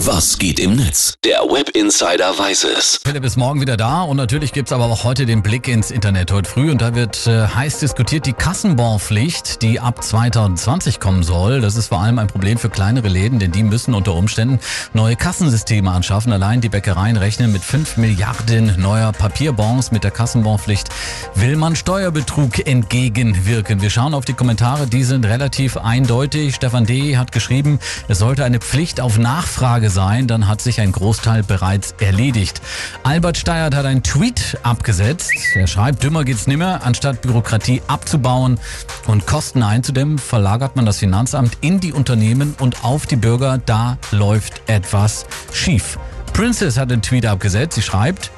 Was geht im Netz? Der Web Insider weiß es. Philipp ist morgen wieder da und natürlich gibt's aber auch heute den Blick ins Internet heute früh und da wird äh, heiß diskutiert die Kassenbonpflicht, die ab 2020 kommen soll. Das ist vor allem ein Problem für kleinere Läden, denn die müssen unter Umständen neue Kassensysteme anschaffen. Allein die Bäckereien rechnen mit 5 Milliarden neuer Papierbons. Mit der Kassenbonpflicht will man Steuerbetrug entgegenwirken. Wir schauen auf die Kommentare, die sind relativ eindeutig. Stefan D. hat geschrieben, es sollte eine Pflicht auf Nachfrage sein, dann hat sich ein Großteil bereits erledigt. Albert Steyert hat einen Tweet abgesetzt. Er schreibt, dümmer geht's nimmer. Anstatt Bürokratie abzubauen und Kosten einzudämmen, verlagert man das Finanzamt in die Unternehmen und auf die Bürger. Da läuft etwas schief. Princess hat einen Tweet abgesetzt. Sie schreibt,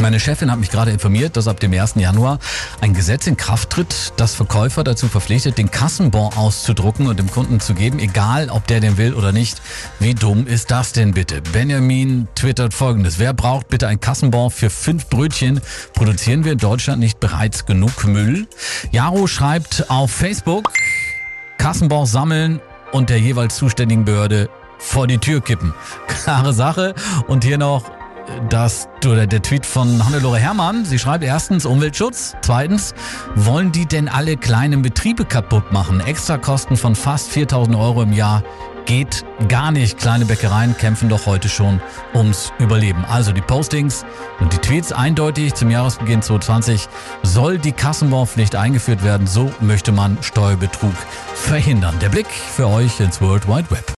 meine Chefin hat mich gerade informiert, dass ab dem 1. Januar ein Gesetz in Kraft tritt, das Verkäufer dazu verpflichtet, den Kassenbon auszudrucken und dem Kunden zu geben, egal ob der den will oder nicht. Wie dumm ist das denn bitte? Benjamin twittert folgendes. Wer braucht bitte ein Kassenbon für fünf Brötchen? Produzieren wir in Deutschland nicht bereits genug Müll? Jaro schreibt auf Facebook, Kassenbon sammeln und der jeweils zuständigen Behörde vor die Tür kippen. Klare Sache. Und hier noch das, oder der Tweet von Hannelore Hermann. Sie schreibt erstens Umweltschutz. Zweitens, wollen die denn alle kleinen Betriebe kaputt machen? Extrakosten von fast 4000 Euro im Jahr geht gar nicht. Kleine Bäckereien kämpfen doch heute schon ums Überleben. Also die Postings und die Tweets eindeutig zum Jahresbeginn 2020 soll die Kassenbonpflicht eingeführt werden. So möchte man Steuerbetrug verhindern. Der Blick für euch ins World Wide Web.